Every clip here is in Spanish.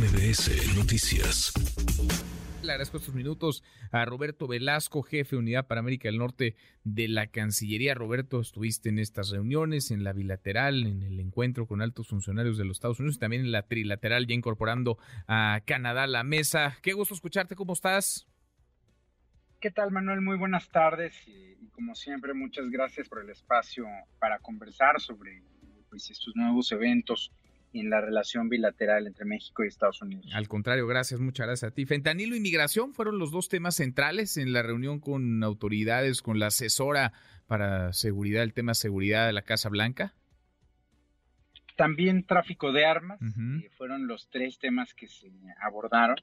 MBS Noticias. Le agradezco estos minutos a Roberto Velasco, jefe de Unidad para América del Norte de la Cancillería. Roberto, estuviste en estas reuniones, en la bilateral, en el encuentro con altos funcionarios de los Estados Unidos y también en la trilateral, ya incorporando a Canadá a la mesa. Qué gusto escucharte, ¿cómo estás? ¿Qué tal, Manuel? Muy buenas tardes y, como siempre, muchas gracias por el espacio para conversar sobre pues, estos nuevos eventos en la relación bilateral entre México y Estados Unidos. Al contrario, gracias, muchas gracias a ti. Fentanilo y migración fueron los dos temas centrales en la reunión con autoridades, con la asesora para seguridad, el tema seguridad de la Casa Blanca. También tráfico de armas, eh, fueron los tres temas que se abordaron.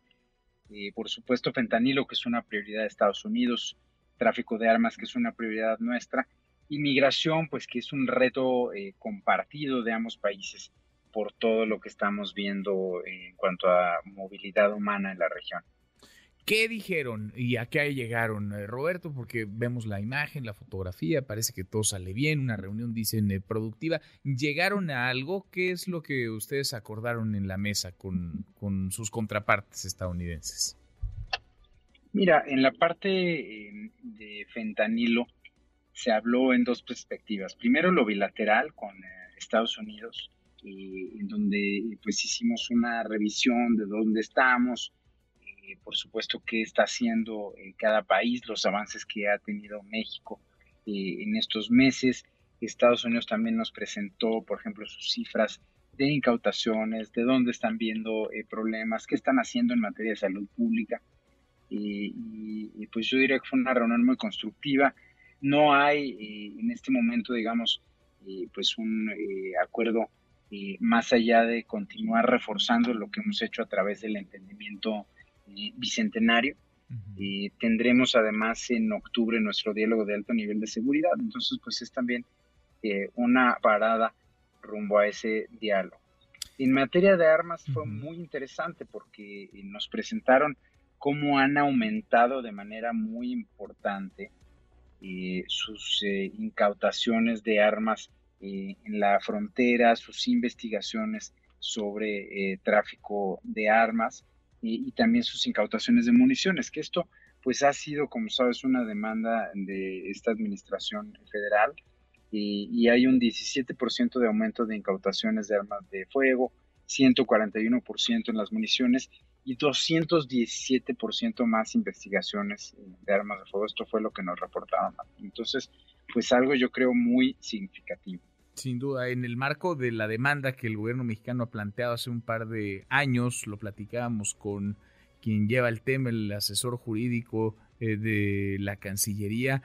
Eh, por supuesto, fentanilo, que es una prioridad de Estados Unidos, tráfico de armas, que es una prioridad nuestra, inmigración, pues que es un reto eh, compartido de ambos países por todo lo que estamos viendo en cuanto a movilidad humana en la región. ¿Qué dijeron y a qué llegaron, eh, Roberto? Porque vemos la imagen, la fotografía, parece que todo sale bien, una reunión, dicen, eh, productiva. ¿Llegaron a algo? ¿Qué es lo que ustedes acordaron en la mesa con, con sus contrapartes estadounidenses? Mira, en la parte eh, de fentanilo se habló en dos perspectivas. Primero, lo bilateral con Estados Unidos, en donde pues hicimos una revisión de dónde estamos, eh, por supuesto qué está haciendo eh, cada país, los avances que ha tenido México eh, en estos meses. Estados Unidos también nos presentó, por ejemplo, sus cifras de incautaciones, de dónde están viendo problemas, qué están haciendo en materia de salud pública. y, pues yo diría que fue una reunión muy constructiva. No hay en este momento, digamos, pues un acuerdo más allá de continuar reforzando lo que hemos hecho a través del entendimiento eh, bicentenario. tendremos además en octubre nuestro diálogo de alto nivel de seguridad, entonces pues es también eh, una parada rumbo a ese diálogo. En materia de armas fue muy interesante porque eh, nos presentaron cómo han aumentado de manera muy importante sus incautaciones de armas eh, en la frontera, sus investigaciones sobre eh, tráfico de armas y, también sus incautaciones de municiones, que esto pues ha sido, como sabes, una demanda de esta administración federal y, y hay un 17% de aumento de incautaciones de armas de fuego, 141% en las municiones y 217% más investigaciones eh, de armas de fuego. Esto fue lo que nos reportaron. Entonces, pues algo yo creo muy significativo. Sin duda, en el marco de la demanda que el gobierno mexicano ha planteado hace un par de años, lo platicábamos con quien lleva el tema, el asesor jurídico eh, de la Cancillería,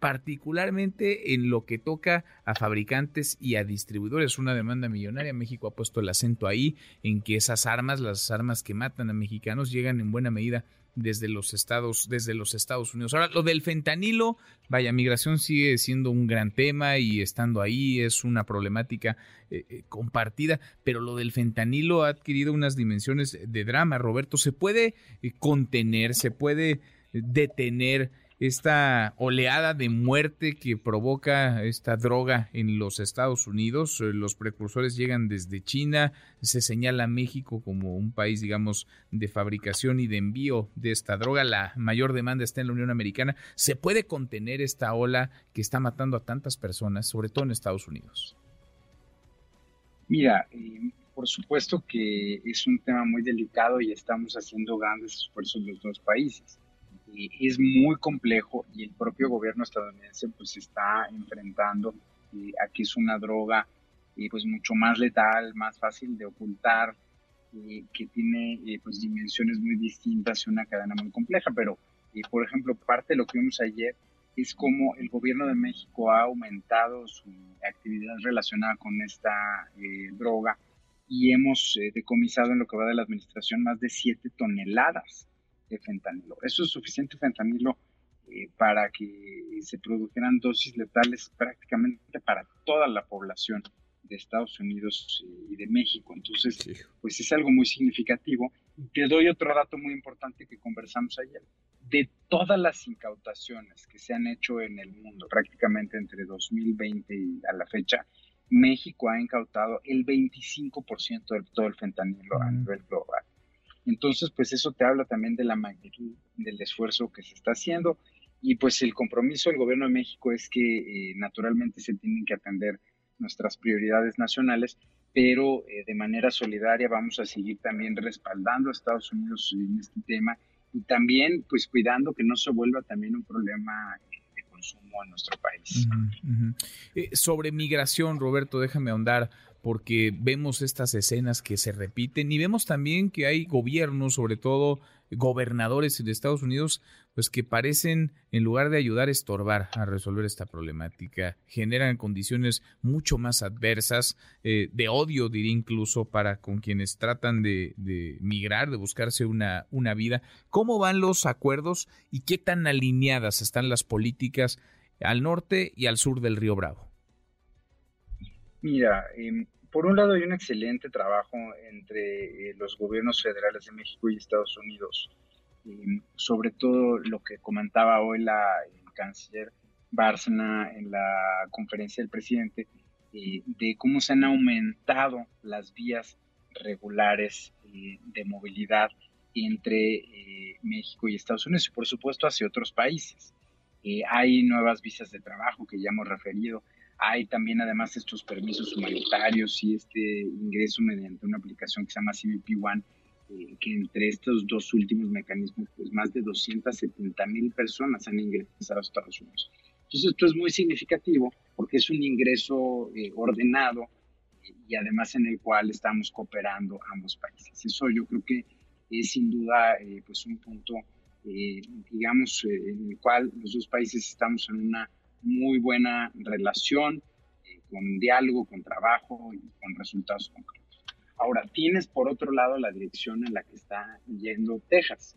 particularmente en lo que toca a fabricantes y a distribuidores. Una demanda millonaria. México ha puesto el acento ahí en que esas armas, las armas que matan a mexicanos, llegan en buena medida desde los Estados, desde los Estados Unidos. Ahora, lo del fentanilo, vaya, migración sigue siendo un gran tema y estando ahí es una problemática eh, eh, compartida, pero lo del fentanilo ha adquirido unas dimensiones de drama. Roberto, ¿se puede eh, contener, se puede detener? Esta oleada de muerte que provoca esta droga en los Estados Unidos. Eh, los precursores llegan desde China, se señala México como un país, digamos, de fabricación y de envío de esta droga. La mayor demanda está en la Unión Americana. ¿Se puede contener esta ola que está matando a tantas personas, sobre todo en Estados Unidos? Mira, eh, por supuesto que es un tema muy delicado y estamos haciendo grandes esfuerzos los dos países es muy complejo y el propio gobierno estadounidense pues está enfrentando eh, a que es una droga eh, pues mucho más letal, más fácil de ocultar, eh, que tiene pues dimensiones muy distintas y una cadena muy compleja, pero por ejemplo parte de lo que vimos ayer es como el gobierno de México ha aumentado su actividad relacionada con esta droga y hemos decomisado en lo que va de la administración más de 7 toneladas de fentanilo. Eso es suficiente fentanilo eh, para que se produjeran dosis letales prácticamente para toda la población de Estados Unidos eh, y de México. Entonces, pues es algo muy significativo. Y te doy otro dato muy importante que conversamos ayer. De todas las incautaciones que se han hecho en el mundo, prácticamente entre 2020 y a la fecha, México ha incautado el 25% de todo el fentanilo a nivel global. Entonces, pues eso te habla también de la magnitud del esfuerzo que se está haciendo. Y pues el compromiso del gobierno de México es que eh, naturalmente se tienen que atender nuestras prioridades nacionales, pero eh, de manera solidaria vamos a seguir también respaldando a Estados Unidos en este tema y también pues cuidando que no se vuelva también un problema eh, de consumo en nuestro país. sobre migración, Roberto, déjame ahondar porque vemos estas escenas que se repiten y vemos también que hay gobiernos, sobre todo gobernadores de Estados Unidos, pues que parecen, en lugar de ayudar, estorbar a resolver esta problemática. Generan condiciones mucho más adversas, eh, de odio, diría incluso, para con quienes tratan de, migrar, de buscarse una vida. ¿Cómo van los acuerdos y qué tan alineadas están las políticas al norte y al sur del río Bravo? Mira, eh, por un lado hay un excelente trabajo entre eh, los gobiernos federales de México y Estados Unidos, sobre todo lo que comentaba hoy la canciller Bárcena en la conferencia del presidente, eh, de cómo se han aumentado las vías regulares eh, de movilidad entre México y Estados Unidos y por supuesto hacia otros países. hay nuevas visas de trabajo que ya hemos referido, hay también además estos permisos humanitarios y este ingreso mediante una aplicación que se llama CBP One, eh, que entre estos dos últimos mecanismos, pues más de 270 mil personas han ingresado a Estados Unidos. Entonces esto es muy significativo porque es un ingreso eh, ordenado eh, y además en el cual estamos cooperando ambos países. Eso yo creo que es sin duda pues un punto, digamos, en el cual los dos países estamos en una muy buena relación, eh, con diálogo, con trabajo y con resultados concretos. Ahora, tienes por otro lado la dirección en la que está yendo Texas,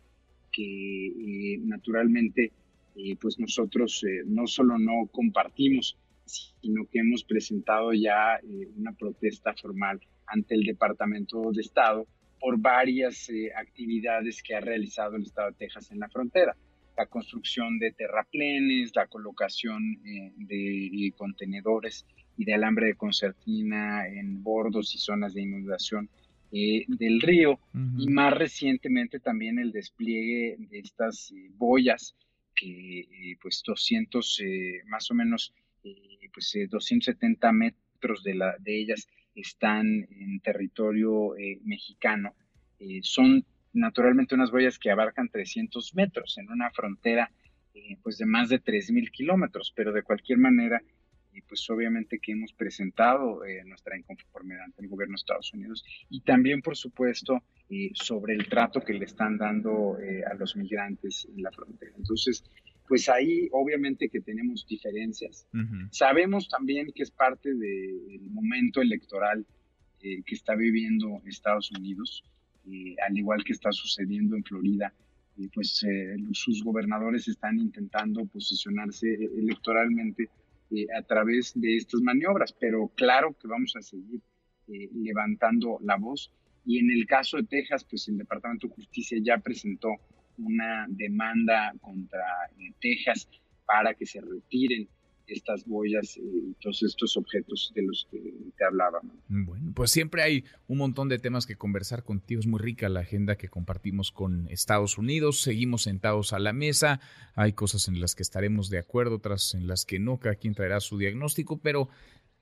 que eh, naturalmente eh, pues nosotros no solo no compartimos, sino que hemos presentado ya una protesta formal ante el Departamento de Estado por varias actividades que ha realizado el Estado de Texas en la frontera la construcción de terraplenes, la colocación eh, de contenedores y de alambre de concertina en bordos y zonas de inundación eh, del río y más recientemente también el despliegue de estas eh, boyas que pues 200 más o menos pues 270 metros de, la, de ellas están en territorio mexicano. Son naturalmente unas boyas que abarcan 300 metros en una frontera eh, pues de más de 3.000 kilómetros, pero de cualquier manera, y pues obviamente que hemos presentado eh, nuestra inconformidad ante el gobierno de Estados Unidos y también, por supuesto, eh, sobre el trato que le están dando a los migrantes en la frontera. Entonces, pues ahí obviamente que tenemos diferencias. Sabemos también que es parte del momento electoral que está viviendo Estados Unidos al igual que está sucediendo en Florida, pues eh, sus gobernadores están intentando posicionarse electoralmente eh, a través de estas maniobras, pero claro que vamos a seguir eh, levantando la voz. Y en el caso de Texas, pues el Departamento de Justicia ya presentó una demanda contra Texas para que se retiren estas boyas y todos estos objetos de los que te hablaba. Bueno, pues siempre hay un montón de temas que conversar contigo. Es muy rica la agenda que compartimos con Estados Unidos. Seguimos sentados a la mesa. Hay cosas en las que estaremos de acuerdo, otras en las que no. Cada quien traerá su diagnóstico, pero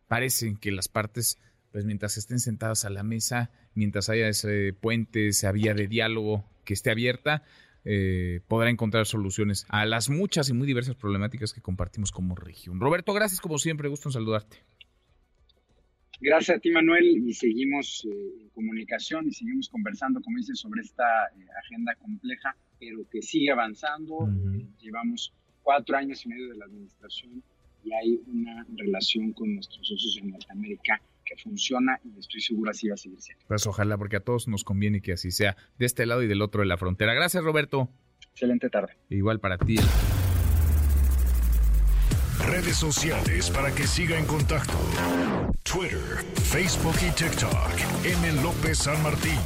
parece que las partes pues mientras estén sentadas a la mesa, mientras haya ese puente, esa vía de diálogo que esté abierta, eh, podrá encontrar soluciones a las muchas y muy diversas problemáticas que compartimos como región. Roberto, gracias como siempre, gusto en saludarte. Gracias a ti, Manuel, y seguimos eh, en comunicación y seguimos conversando, como dices, sobre esta eh, agenda compleja, pero que sigue avanzando. llevamos cuatro años y medio de la administración y hay una relación con nuestros socios en Norteamérica que funciona y estoy seguro así va a seguir siendo. Pues ojalá, porque a todos nos conviene que así sea, de este lado y del otro de la frontera. Gracias, Roberto. Excelente tarde. Igual para ti. Redes sociales para que siga en contacto: Twitter, Facebook y TikTok. M. López San Martín.